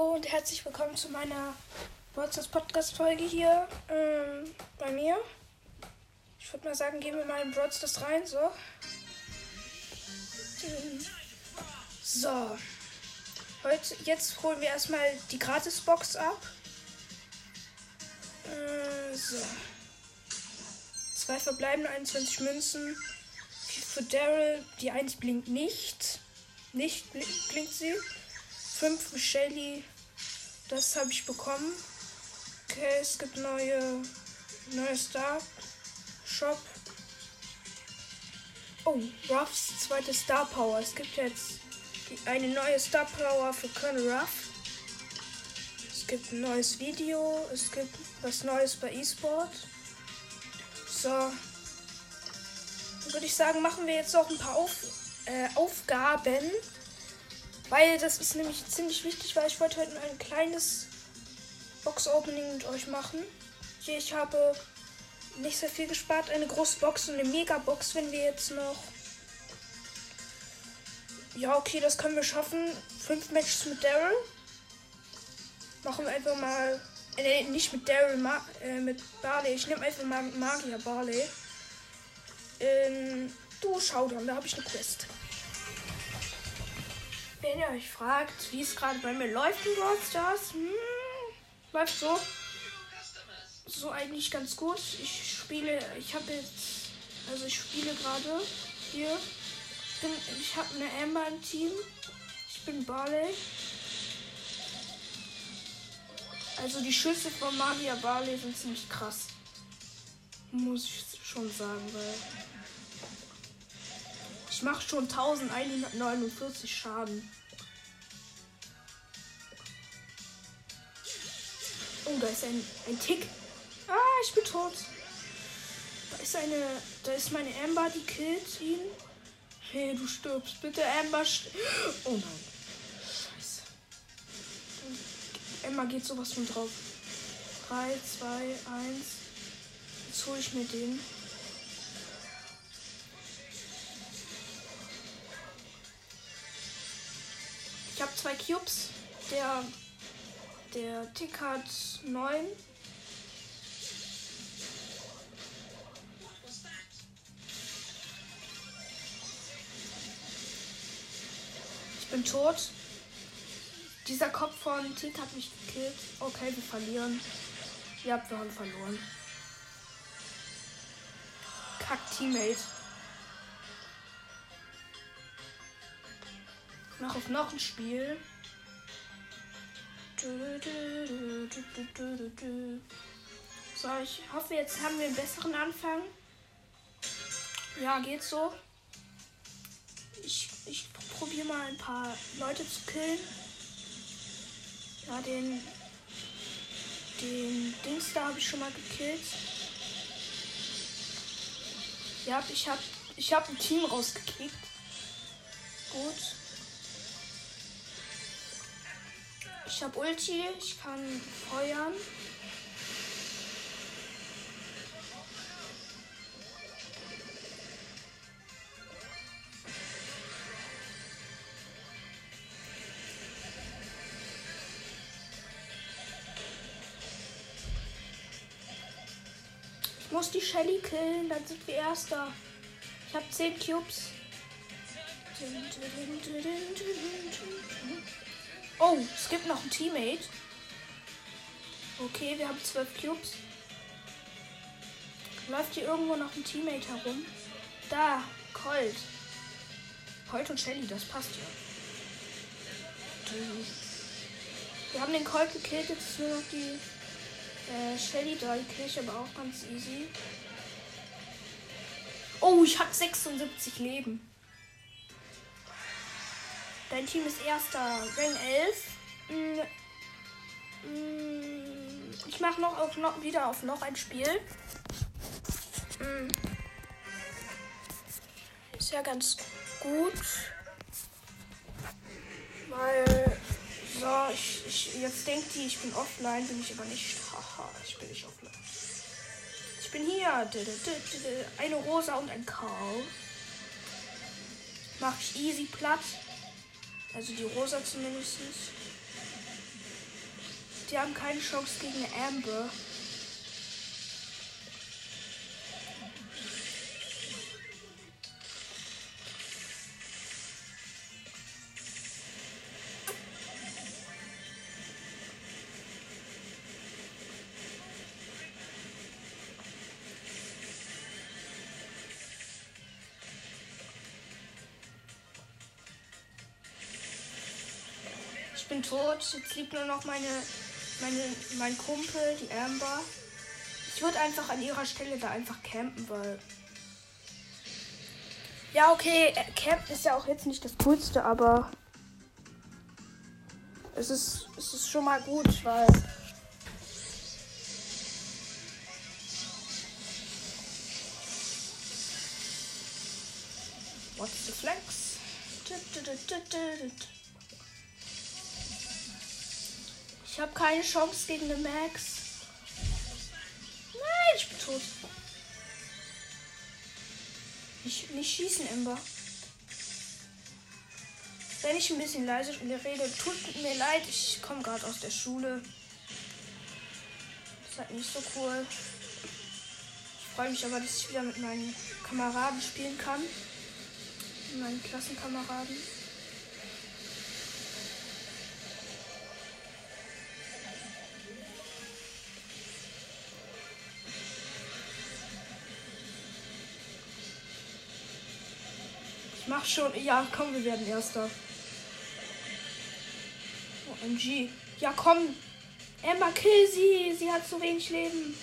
Hallo und herzlich willkommen zu meiner Broadcast Podcast Folge hier ähm, bei mir. Ich würde mal sagen, gehen wir mal in Broadcast rein, so. So. Heute, jetzt holen wir erstmal die Gratisbox ab. Äh, so. Zwei verbleibende 21 Münzen. Für Daryl, die 1 blinkt nicht. Nicht blinkt sie. 5 für Shelly. Das habe ich bekommen. Okay, es gibt neue, neue Star Shop. Oh, Ruffs zweite Star Power. Es gibt jetzt eine neue Star Power für Colonel Ruff. Es gibt ein neues Video. Es gibt was Neues bei eSport. So. Dann würde ich sagen, machen wir jetzt noch ein paar Auf, äh, Aufgaben. Weil das ist nämlich ziemlich wichtig, weil ich wollte heute ein kleines Box-Opening mit euch machen. Hier, ich habe nicht sehr viel gespart. Eine große Box und eine Mega-Box, wenn wir jetzt noch. Ja, okay, das können wir schaffen. Fünf Matches mit Daryl. Machen wir einfach mal. Äh, nicht mit Daryl, äh, mit Barley. Ich nehme einfach mal Magier Barley. Ähm, du schau dann, da habe ich eine Quest. Wenn ihr euch fragt, wie es gerade bei mir läuft in Brawl Stars, hm, läuft so. So eigentlich ganz gut. Ich spiele, ich habe jetzt, also ich spiele gerade hier. Ich, ich habe eine Amber im Team. Ich bin Barley. Also die Schüsse von Magia Barley sind ziemlich krass. Muss ich schon sagen, weil ich mache schon 1149 Schaden. Oh, da ist ein, ein Tick. Ah, ich bin tot. Da ist eine. Da ist meine Amber, die killt ihn. Hey, du stirbst. Bitte, Amber. St oh nein. Scheiße. Amber geht sowas von drauf. 3, 2, 1. Jetzt hole ich mir den. Zwei Cubes. Der, der Tick hat neun. Ich bin tot. Dieser Kopf von Tick hat mich gekillt. Okay, wir verlieren. Ja, wir haben verloren. Kack Teammate. Noch auf noch ein Spiel. So, ich hoffe, jetzt haben wir einen besseren Anfang. Ja, geht so. Ich, ich probiere mal ein paar Leute zu killen. Ja, den, den Dings da habe ich schon mal gekillt. Ja, ich habe ich hab ein Team rausgekickt. Gut. Ich habe Ulti, ich kann feuern. Ich muss die Shelly killen, dann sind wir Erster. Ich habe 10 Cubes. Oh, es gibt noch ein Teammate. Okay, wir haben zwölf Cubes. Läuft hier irgendwo noch ein Teammate herum? Da, Colt. Colt und Shelly, das passt ja. Wir haben den Colt gekillt, jetzt ist nur noch die äh, Shelly da. Die kriege ich aber auch ganz easy. Oh, ich habe 76 Leben. Dein Team ist erster. Rang 11. Mm, mm, ich mache noch, noch wieder auf noch ein Spiel. Mm. Ist ja ganz gut. Weil. So, ich, ich, jetzt denkt die, ich bin offline, bin ich aber nicht. Haha, ich bin nicht offline. Ich bin hier. Eine Rosa und ein Karl. Mach ich easy platt. Also die Rosa zumindest. Die haben keine Chance gegen Amber. Tot. Jetzt liegt nur noch meine, meine, mein Kumpel, die Amber. Ich würde einfach an ihrer Stelle da einfach campen, weil. Ja, okay, äh, Campen ist ja auch jetzt nicht das Coolste, aber es ist, es ist schon mal gut, weil. What's the flex? Ich habe keine Chance gegen den Max. Nein, ich bin tot. Nicht, nicht schießen, Ember. Wenn ich ein bisschen leise rede, tut mir leid. Ich komme gerade aus der Schule. Das ist halt nicht so cool. Ich freue mich aber, dass ich wieder mit meinen Kameraden spielen kann. Mit meinen Klassenkameraden. Mach schon. Ja, komm, wir werden Erster. OMG. Ja, komm. Emma, kill sie. Sie hat zu wenig Leben.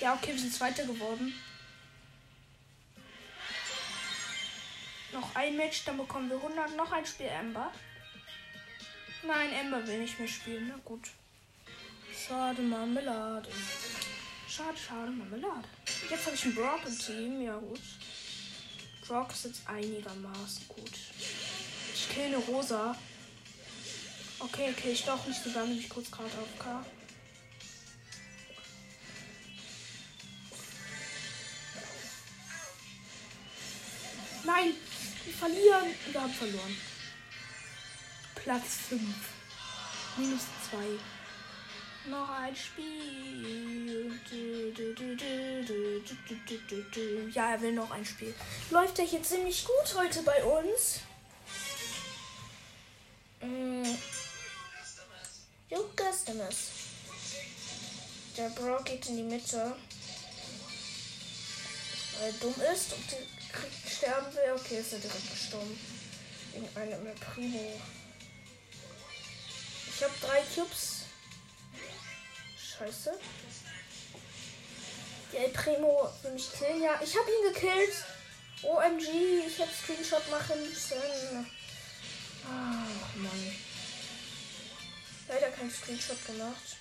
Ja, okay, wir sind Zweiter geworden. Noch ein Match, dann bekommen wir 100. Noch ein Spiel, Ember. Nein, Ember will nicht mehr spielen. Na gut. Schade, Marmelade. Schade, schade, Marmelade. Jetzt habe ich einen Brock im Team. Ja, gut. Brock ist jetzt einigermaßen gut. Ich kill eine Rosa. Okay, okay, ich doch nicht so lange, ich kurz gerade auf K. Nein, wir verlieren. Wir haben verloren. Platz 5. Minus 2. Noch ein Spiel. Ja, er will noch ein Spiel. Läuft er hier ziemlich gut heute bei uns? Mm. Jo, Customers. Der Bro geht in die Mitte. Weil er dumm ist und kriegt, sterben will. Okay, ist er direkt gestorben. Wegen einem Primo. Ich habe drei Cubes. Scheiße. Der El Primo will mich killen. Ja, ich habe ihn gekillt. OMG, ich hätte Screenshot machen müssen. Ach, Mann. Leider kein Screenshot gemacht.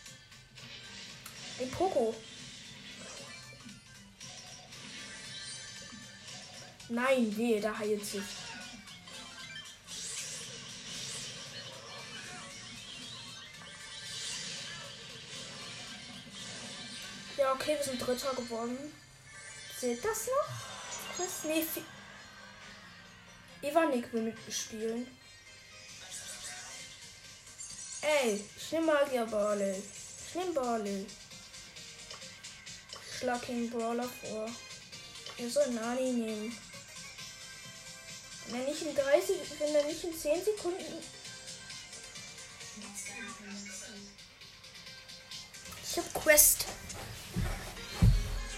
Ey, Poco. Nein, wehe, da heilt sich. Ja, okay, wir sind Dritter geworden. Seht das noch? Chris? Nee, Evanik will mit mir spielen. Ey, ich nehme Magierball. Ich nehme Ball. Schlag den Brawler vor. Er soll Nani nehmen. Wenn nicht in 30, wenn er nicht in 10 Sekunden. Ich hab Quest.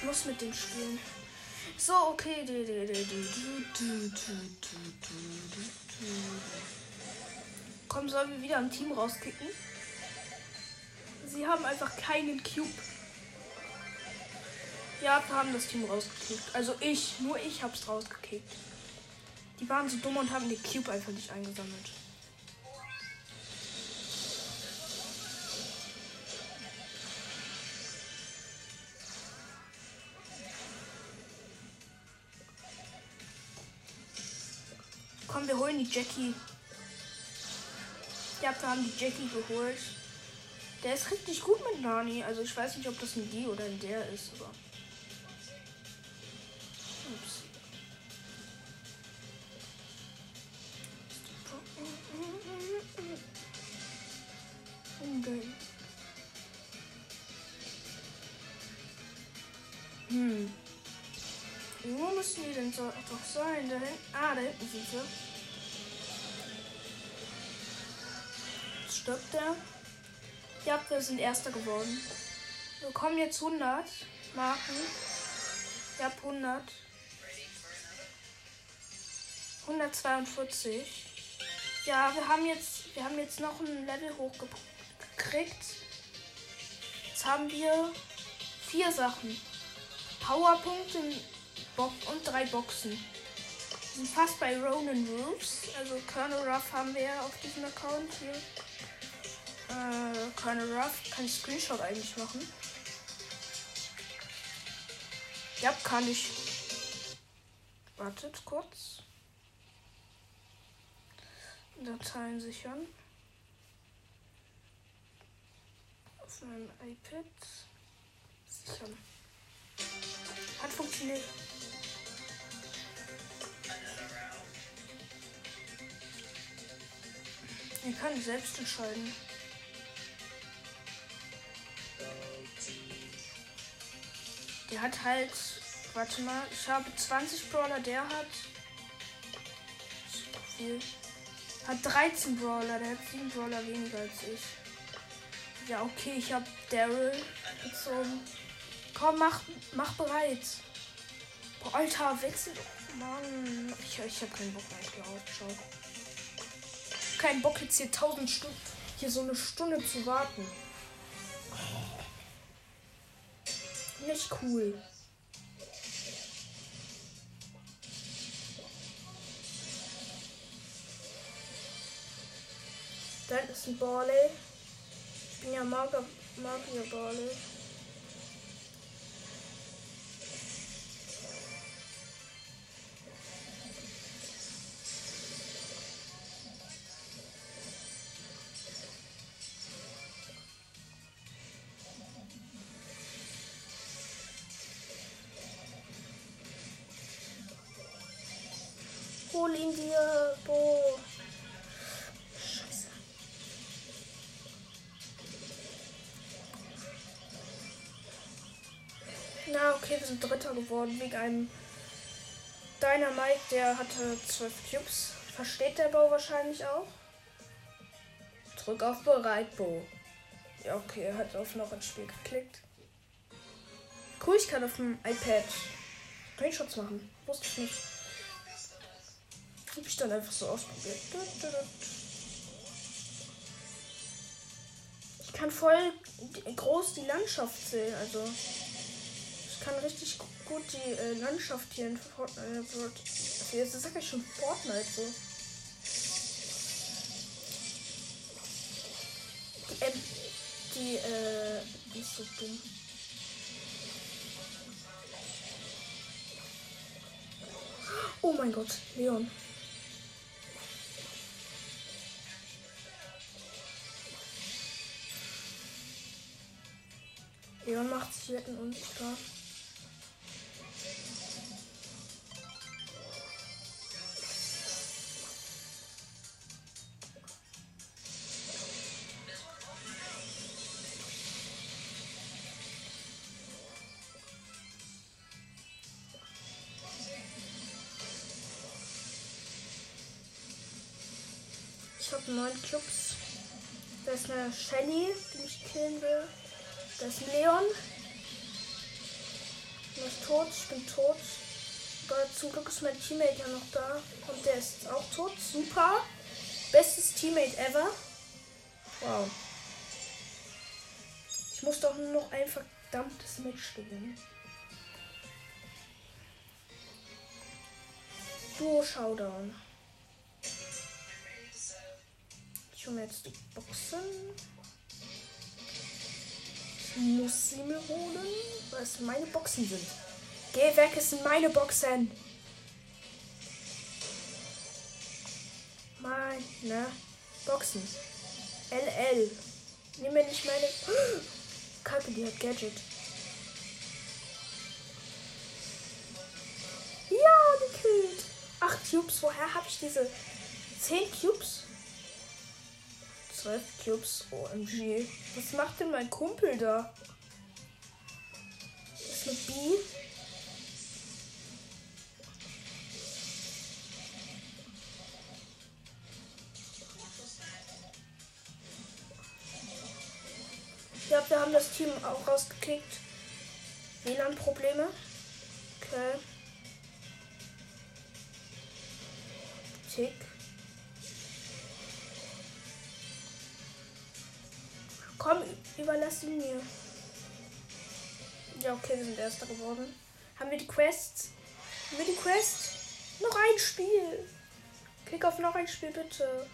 Muss mit dem spielen. So, okay. Komm, sollen wir wieder ein Team rauskicken? Sie haben einfach keinen Cube. Ja, wir haben das Team rausgekickt. Also ich, nur ich hab's rausgekickt. Die waren so dumm und haben den Cube einfach nicht eingesammelt. Komm, wir holen die Jackie. Ja, wir haben die Jackie geholt. Der ist richtig gut mit Nani. Also ich weiß nicht, ob das ein die oder ein der ist, aber. Ups. Denn soll doch sein? Da hinten. Ah, da hinten sind sie. Jetzt stirbt der. Ja, wir sind Erster geworden. Wir kommen jetzt 100 Marken. Ja, 100. 142. Ja, wir haben jetzt, wir haben jetzt noch ein Level hochgekriegt. Jetzt haben wir vier Sachen. Powerpunkte und drei Boxen. Wir sind fast bei Ronan Roofs. Also Colonel Ruff haben wir auf diesem Account hier. Äh, Colonel Ruff kann ich Screenshot eigentlich machen. Ja, kann ich. Wartet kurz. Dateien sichern. Auf meinem iPad. Sichern. Hat funktioniert. Ihr kann selbst entscheiden. Der hat halt. Warte mal, ich habe 20 Brawler, der hat. Viel. Hat 13 Brawler, der hat 7 Brawler weniger als ich. Ja, okay, ich habe Daryl gezogen. Komm, mach, mach bereit. Boah, Alter, wechsel. Mann, ich, ich habe keinen Bock mehr. Ich glaube, schau. Kein Bock jetzt hier 1000 Stunden, hier so eine Stunde zu warten. Nicht cool. Dann ist ein Barley. Ich bin ja Magier, Magier Barley. Hol ihn dir, Bo. Scheiße. Na, okay, wir sind Dritter geworden wegen einem Dynamite, der hatte 12 Cubes. Versteht der Bau wahrscheinlich auch. Drück auf Bereit, Bo. Ja, okay, er hat auf noch ins Spiel geklickt. Cool, ich kann auf dem iPad Screenshots machen. Wusste ich nicht. Hab ich dann einfach so ausprobiert. Ich kann voll groß die Landschaft sehen. Also ich kann richtig gut die äh, Landschaft hier in Fortnite. Äh, jetzt sag ich schon Fortnite so. Die, äh, die, äh, die ist so dumm. Oh mein Gott, Leon. Leon macht sich wetten unsichtbar. Ich habe neun Clubs. Da ist eine Shelly, die mich killen will. Da ist Leon. Der ist tot, ich bin tot. Aber zum Glück ist mein Teammate ja noch da. Und der ist auch tot. Super. Bestes Teammate ever. Wow. Ich muss doch nur noch ein verdammtes Match gewinnen. Duo Showdown. Ich hole mir jetzt die Boxen. Muss sie mir holen, weil es meine Boxen sind. Geh weg, es sind meine Boxen. Meine Boxen. LL. Nimm mir nicht meine. Kacke, die hat Gadget. Ja, die killt. Acht Cubes. Woher habe ich diese? Zehn Cubes? 12 Cubes. Oh, OMG. Was macht denn mein Kumpel da? Ist eine B? Ich glaube, wir haben das Team auch rausgekickt. WLAN-Probleme. Okay. Tick. Komm, überlass ihn mir. Ja, okay, wir sind Erster geworden. Haben wir die Quests? Haben wir die Quest? Noch ein Spiel. Klick auf noch ein Spiel, bitte.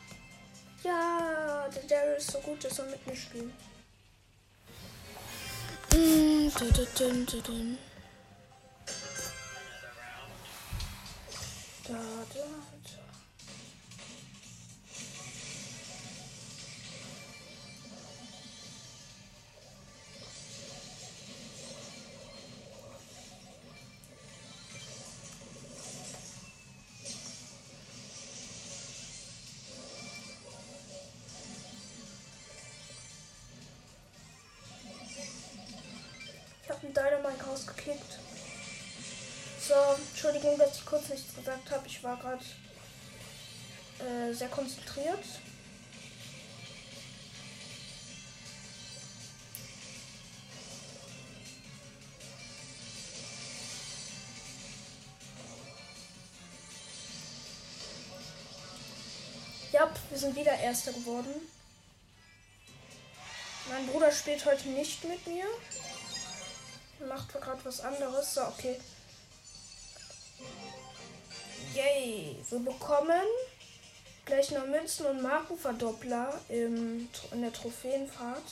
Ja, der Daryl ist so gut, dass er mit mir spielt. Mm, da, da. Dynamite rausgekickt. So, Entschuldigung, dass ich kurz nichts gesagt habe. Ich war gerade äh, sehr konzentriert. Ja, wir sind wieder Erster geworden. Mein Bruder spielt heute nicht mit mir macht gerade was anderes. So, okay. Yay. Wir bekommen gleich noch Münzen und Markenverdoppler im, in der Trophäenfahrt.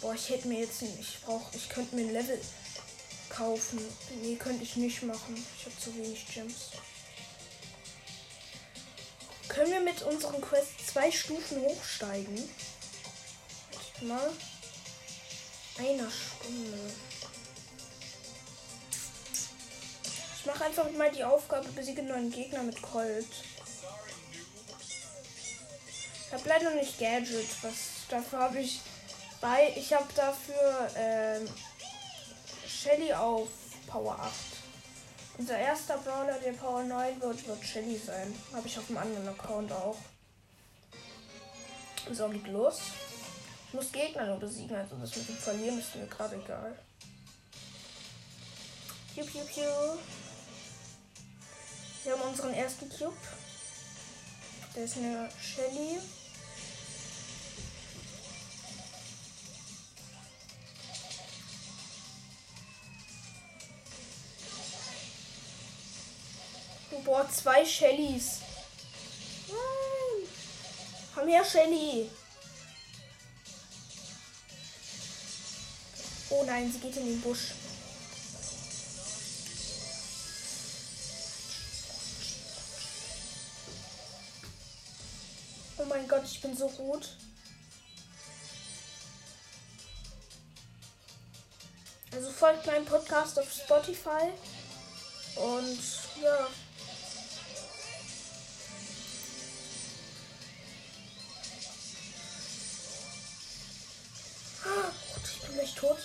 Boah, ich hätte mir jetzt nicht. Ich brauche. Ich könnte mir ein Level kaufen. Nee, könnte ich nicht machen. Ich habe zu wenig Gems. Können wir mit unseren Quests zwei Stufen hochsteigen? Mal einer Stunde. Ich mache einfach mal die Aufgabe, besiege neuen Gegner mit Colt. Ich habe leider nicht Gadget, was dafür habe ich bei. Ich habe dafür ähm, Shelly auf Power 8. Unser erster Brawler, der Power 9 wird, wird Shelly sein. Habe ich auf dem anderen Account auch. So, geht los muss Gegner nur besiegen, also das mit dem Verlieren ist mir gerade egal. Piu, piu, piu. Wir haben unseren ersten Cube. Der ist eine Shelly. Boah, zwei Shellys. Nein. Komm her, Shelly. Oh nein, sie geht in den Busch. Oh mein Gott, ich bin so gut. Also folgt meinem Podcast auf Spotify. Und ja. Ah, ich bin gleich tot.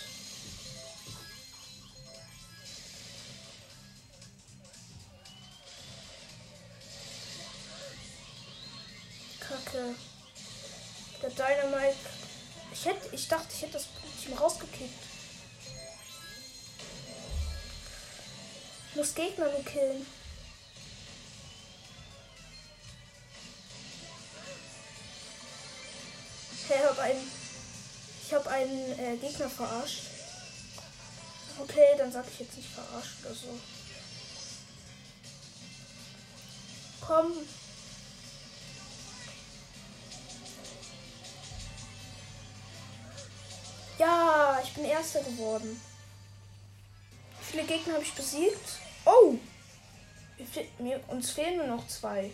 Gegner nur killen. Ich habe einen, ich habe einen äh, Gegner verarscht. Okay, dann sag ich jetzt nicht verarscht oder so. Komm, Ja, ich bin Erster geworden. Wie viele Gegner habe ich besiegt? Oh! Mir, uns fehlen nur noch zwei.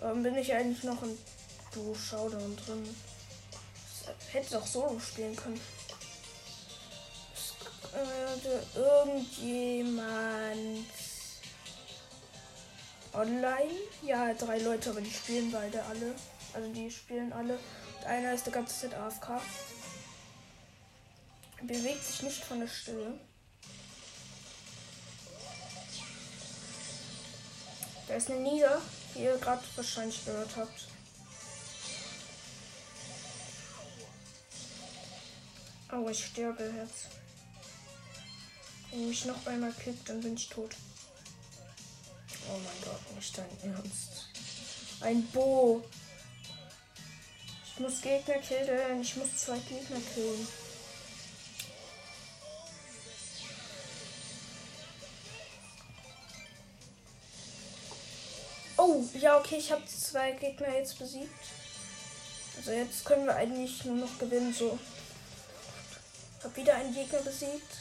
Warum bin ich eigentlich noch in Duo Showdown drin? Das hätte doch solo spielen können. Äh, irgendjemand online? Ja, drei Leute, aber die spielen beide alle. Also die spielen alle. Einer ist die ganze Zeit AFK. Bewegt sich nicht von der Stelle. Da ist eine Nida, die ihr gerade wahrscheinlich gehört habt. Oh, ich sterbe jetzt. Wenn mich noch einmal kippt, dann bin ich tot. Oh mein Gott, nicht dein Ernst. Ein Bo. Ich muss Gegner killen. Ich muss zwei Gegner killen. Oh, ja, okay, ich habe zwei Gegner jetzt besiegt. Also jetzt können wir eigentlich nur noch gewinnen, so. Hab wieder einen Gegner besiegt.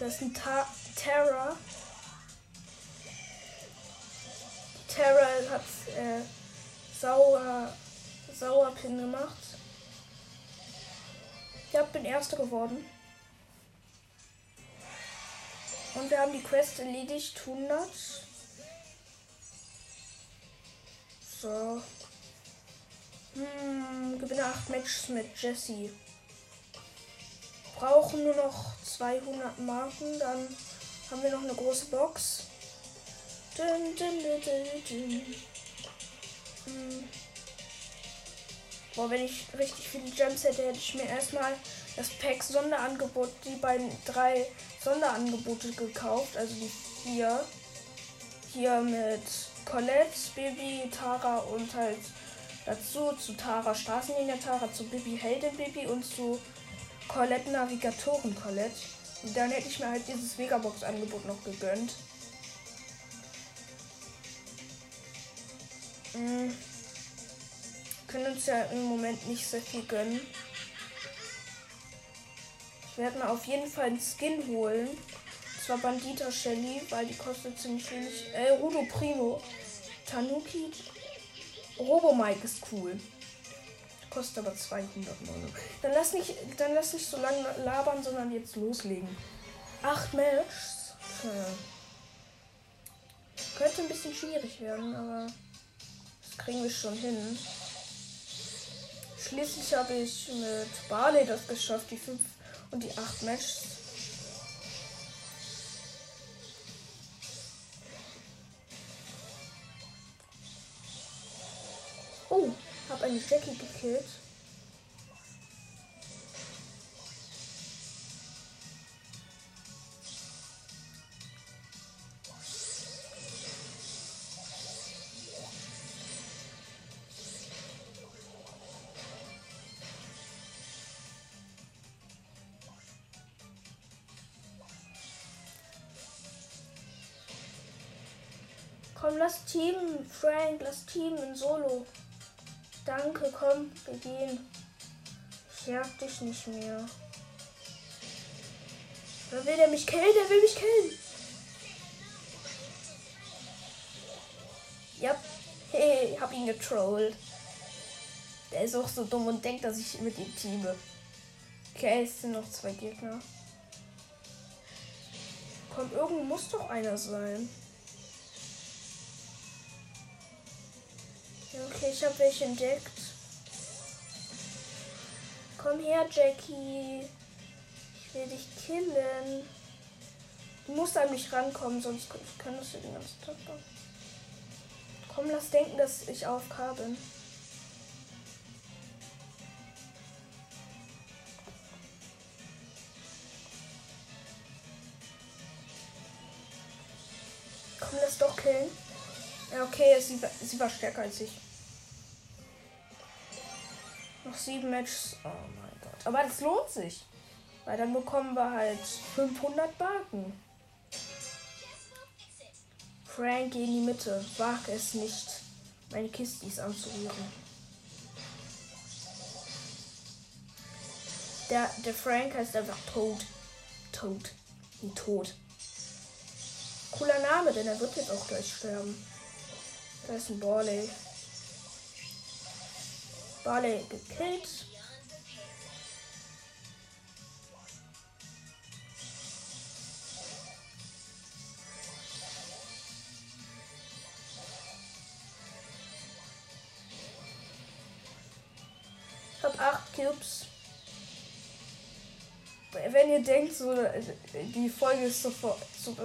Das ist ein Ta Terra. Terra hat äh, sauer, sauer Pin gemacht. Ich bin Erster geworden. Und wir haben die Quest erledigt. 100. So. Hm, gewinne 8 Matches mit Jesse. Brauchen nur noch 200 Marken, dann haben wir noch eine große Box. Dun, dun, dun, hm. Boah, wenn ich richtig viele Gems hätte, hätte ich mir erstmal das Pack Sonderangebot, die beiden drei Sonderangebote gekauft. Also die vier. Hier mit Colette, Baby, Tara und halt dazu zu Tara Straßenlinie Tara, zu Bibi Heldin Bibi und zu Colette Navigatoren Colette. Und dann hätte ich mir halt dieses Megabox-Angebot noch gegönnt. Mhm. Können uns ja im Moment nicht sehr viel gönnen. Ich werde mir auf jeden Fall einen Skin holen. Zwar Bandita Shelly, weil die kostet ziemlich wenig. Äh, Rudo Primo. Tanuki. Robo Mike ist cool. Kostet aber 200 Euro. Dann lass nicht, dann lass nicht so lange labern, sondern jetzt loslegen. Acht Matches. Hm. Könnte ein bisschen schwierig werden, aber das kriegen wir schon hin. Schließlich habe ich mit Barley das geschafft, die 5 und die 8 Matches. Habe eine Jackie gekillt. Komm, lass Team, Frank, lass Team in Solo. Danke, komm, wir gehen. Ich jag dich nicht mehr. Wer will der mich killen? Der will mich killen. Ja, hey, hab ihn getrollt. Der ist auch so dumm und denkt, dass ich mit ihm teame. Okay, es sind noch zwei Gegner. Komm, irgendwo muss doch einer sein. Ich habe welche entdeckt. Komm her, Jackie. Ich will dich killen. Du musst an mich rankommen, sonst könntest du den ganzen Tag machen. Komm, lass denken, dass ich auf K bin. Komm, lass doch killen. Ja, okay, sie, sie war stärker als ich. Noch sieben Matches. Oh mein Gott. Aber das lohnt sich. Weil dann bekommen wir halt 500 Balken. Frank, geh in die Mitte. Wage es nicht, meine Kistis anzurühren. Der, der Frank heißt einfach Tod. Tod. Wie tot. Cooler Name, denn er wird jetzt auch gleich sterben. Da ist ein Barley. Barley gekillt. Hab acht Cubes. Wenn ihr denkt, so die Folge ist so, vor, so,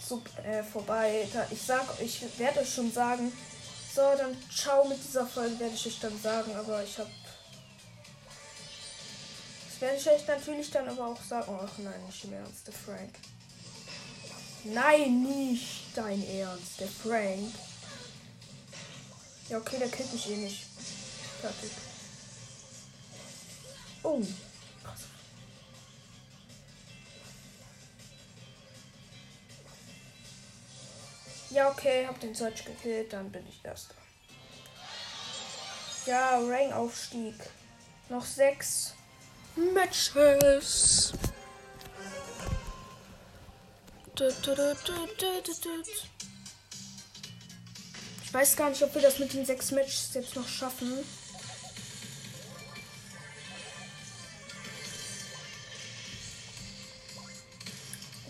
so äh, vorbei, da, ich sag, ich werde euch schon sagen, so, dann ciao mit dieser Folge, werde ich euch dann sagen, aber ich habe Das werde ich euch natürlich dann aber auch sagen. Ach nein, nicht im Ernst, der Frank. Nein, nicht dein Ernst, der Frank. Ja, okay, der killt mich eh nicht. Fertig. Oh. Ja, okay, hab den Search gekillt, dann bin ich Erster. Ja, Rang-Aufstieg. Noch sechs Matches. Ich weiß gar nicht, ob wir das mit den sechs Matches jetzt noch schaffen.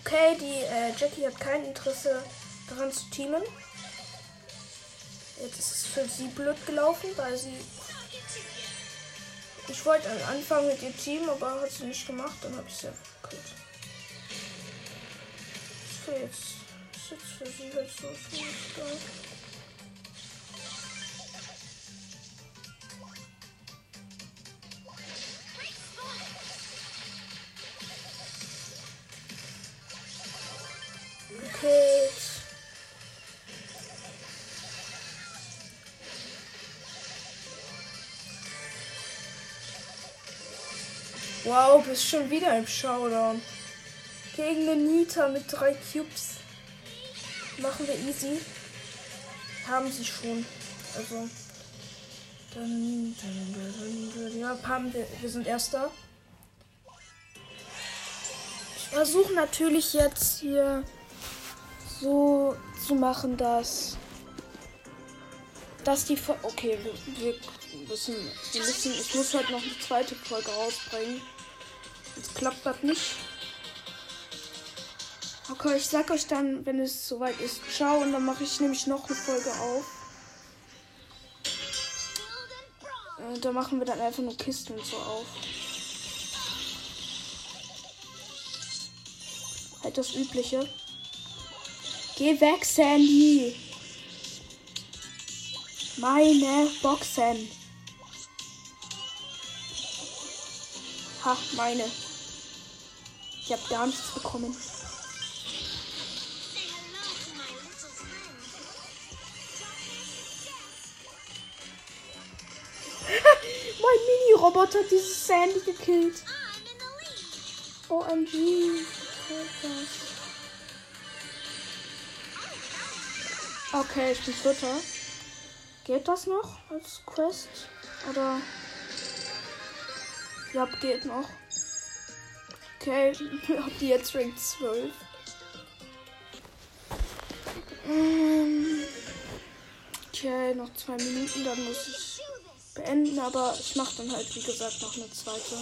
Okay, die äh, Jackie hat kein Interesse daran zu teamen. Jetzt ist es für sie blöd gelaufen, weil sie. Ich wollte anfangen mit ihr Team, aber hat sie nicht gemacht, dann habe ich sie gekillt. Jetzt. Ist jetzt für sie halt so schwierig. Bist schon wieder im Showdown. Gegen den Nita mit drei Cubes. Machen wir easy. Haben sie schon. Also. Dann, dann, dann, ja, haben wir, wir sind Erster. Ich versuche natürlich jetzt hier so zu machen, dass dass die Fo okay wir, wir müssen wir müssen ich muss halt noch eine zweite Folge rausbringen jetzt klappt das nicht. Okay ich sag euch dann wenn es soweit ist. Ciao und dann mache ich nämlich noch eine Folge auf. Und äh, da machen wir dann einfach nur Kisten und so auf. Halt das übliche. Geh weg, Sandy. Meine Boxen. Ha, meine. Ich habe gar nichts bekommen. mein Mini-Roboter hat dieses Sandy gekillt. OMG. Okay, ich bin Vierter. Geht das noch als Quest? Oder? Ja, geht noch. Okay, hab die jetzt Rank 12. Ähm, okay, noch zwei Minuten, dann muss ich beenden, aber ich mache dann halt, wie gesagt, noch eine zweite.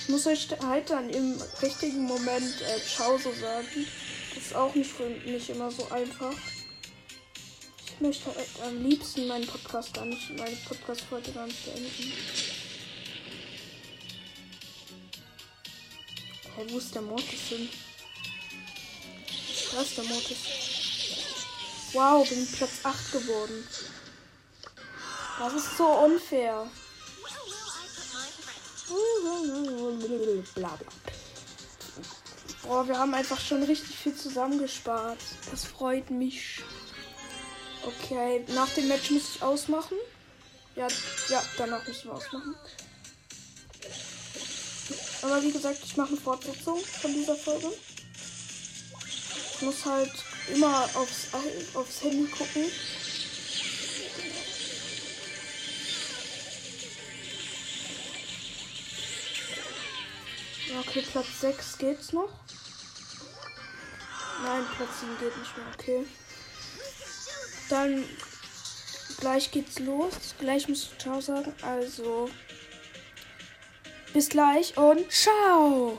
Ich muss euch halt dann im richtigen Moment äh, Ciao so sagen. Das ist auch nicht für mich immer so einfach. Ich möchte halt am liebsten meinen Podcast gar nicht, meine Podcast-Folge gar nicht beenden. Hey, wo ist der Mortis hin? Da ist der Mortis. Wow, bin Platz 8 geworden. Das ist so unfair. Bla. Boah, wir haben einfach schon richtig viel zusammengespart. Das freut mich. Okay, nach dem Match muss ich ausmachen. Ja, ja, danach müssen wir ausmachen. Aber wie gesagt, ich mache eine Fortsetzung von dieser Folge. Ich muss halt immer aufs, aufs Handy gucken. Okay, Platz 6 geht's noch. Nein, Platz 7 geht nicht mehr. Okay. Dann gleich geht's los. Gleich muss ich Ciao sagen. Also bis gleich und ciao.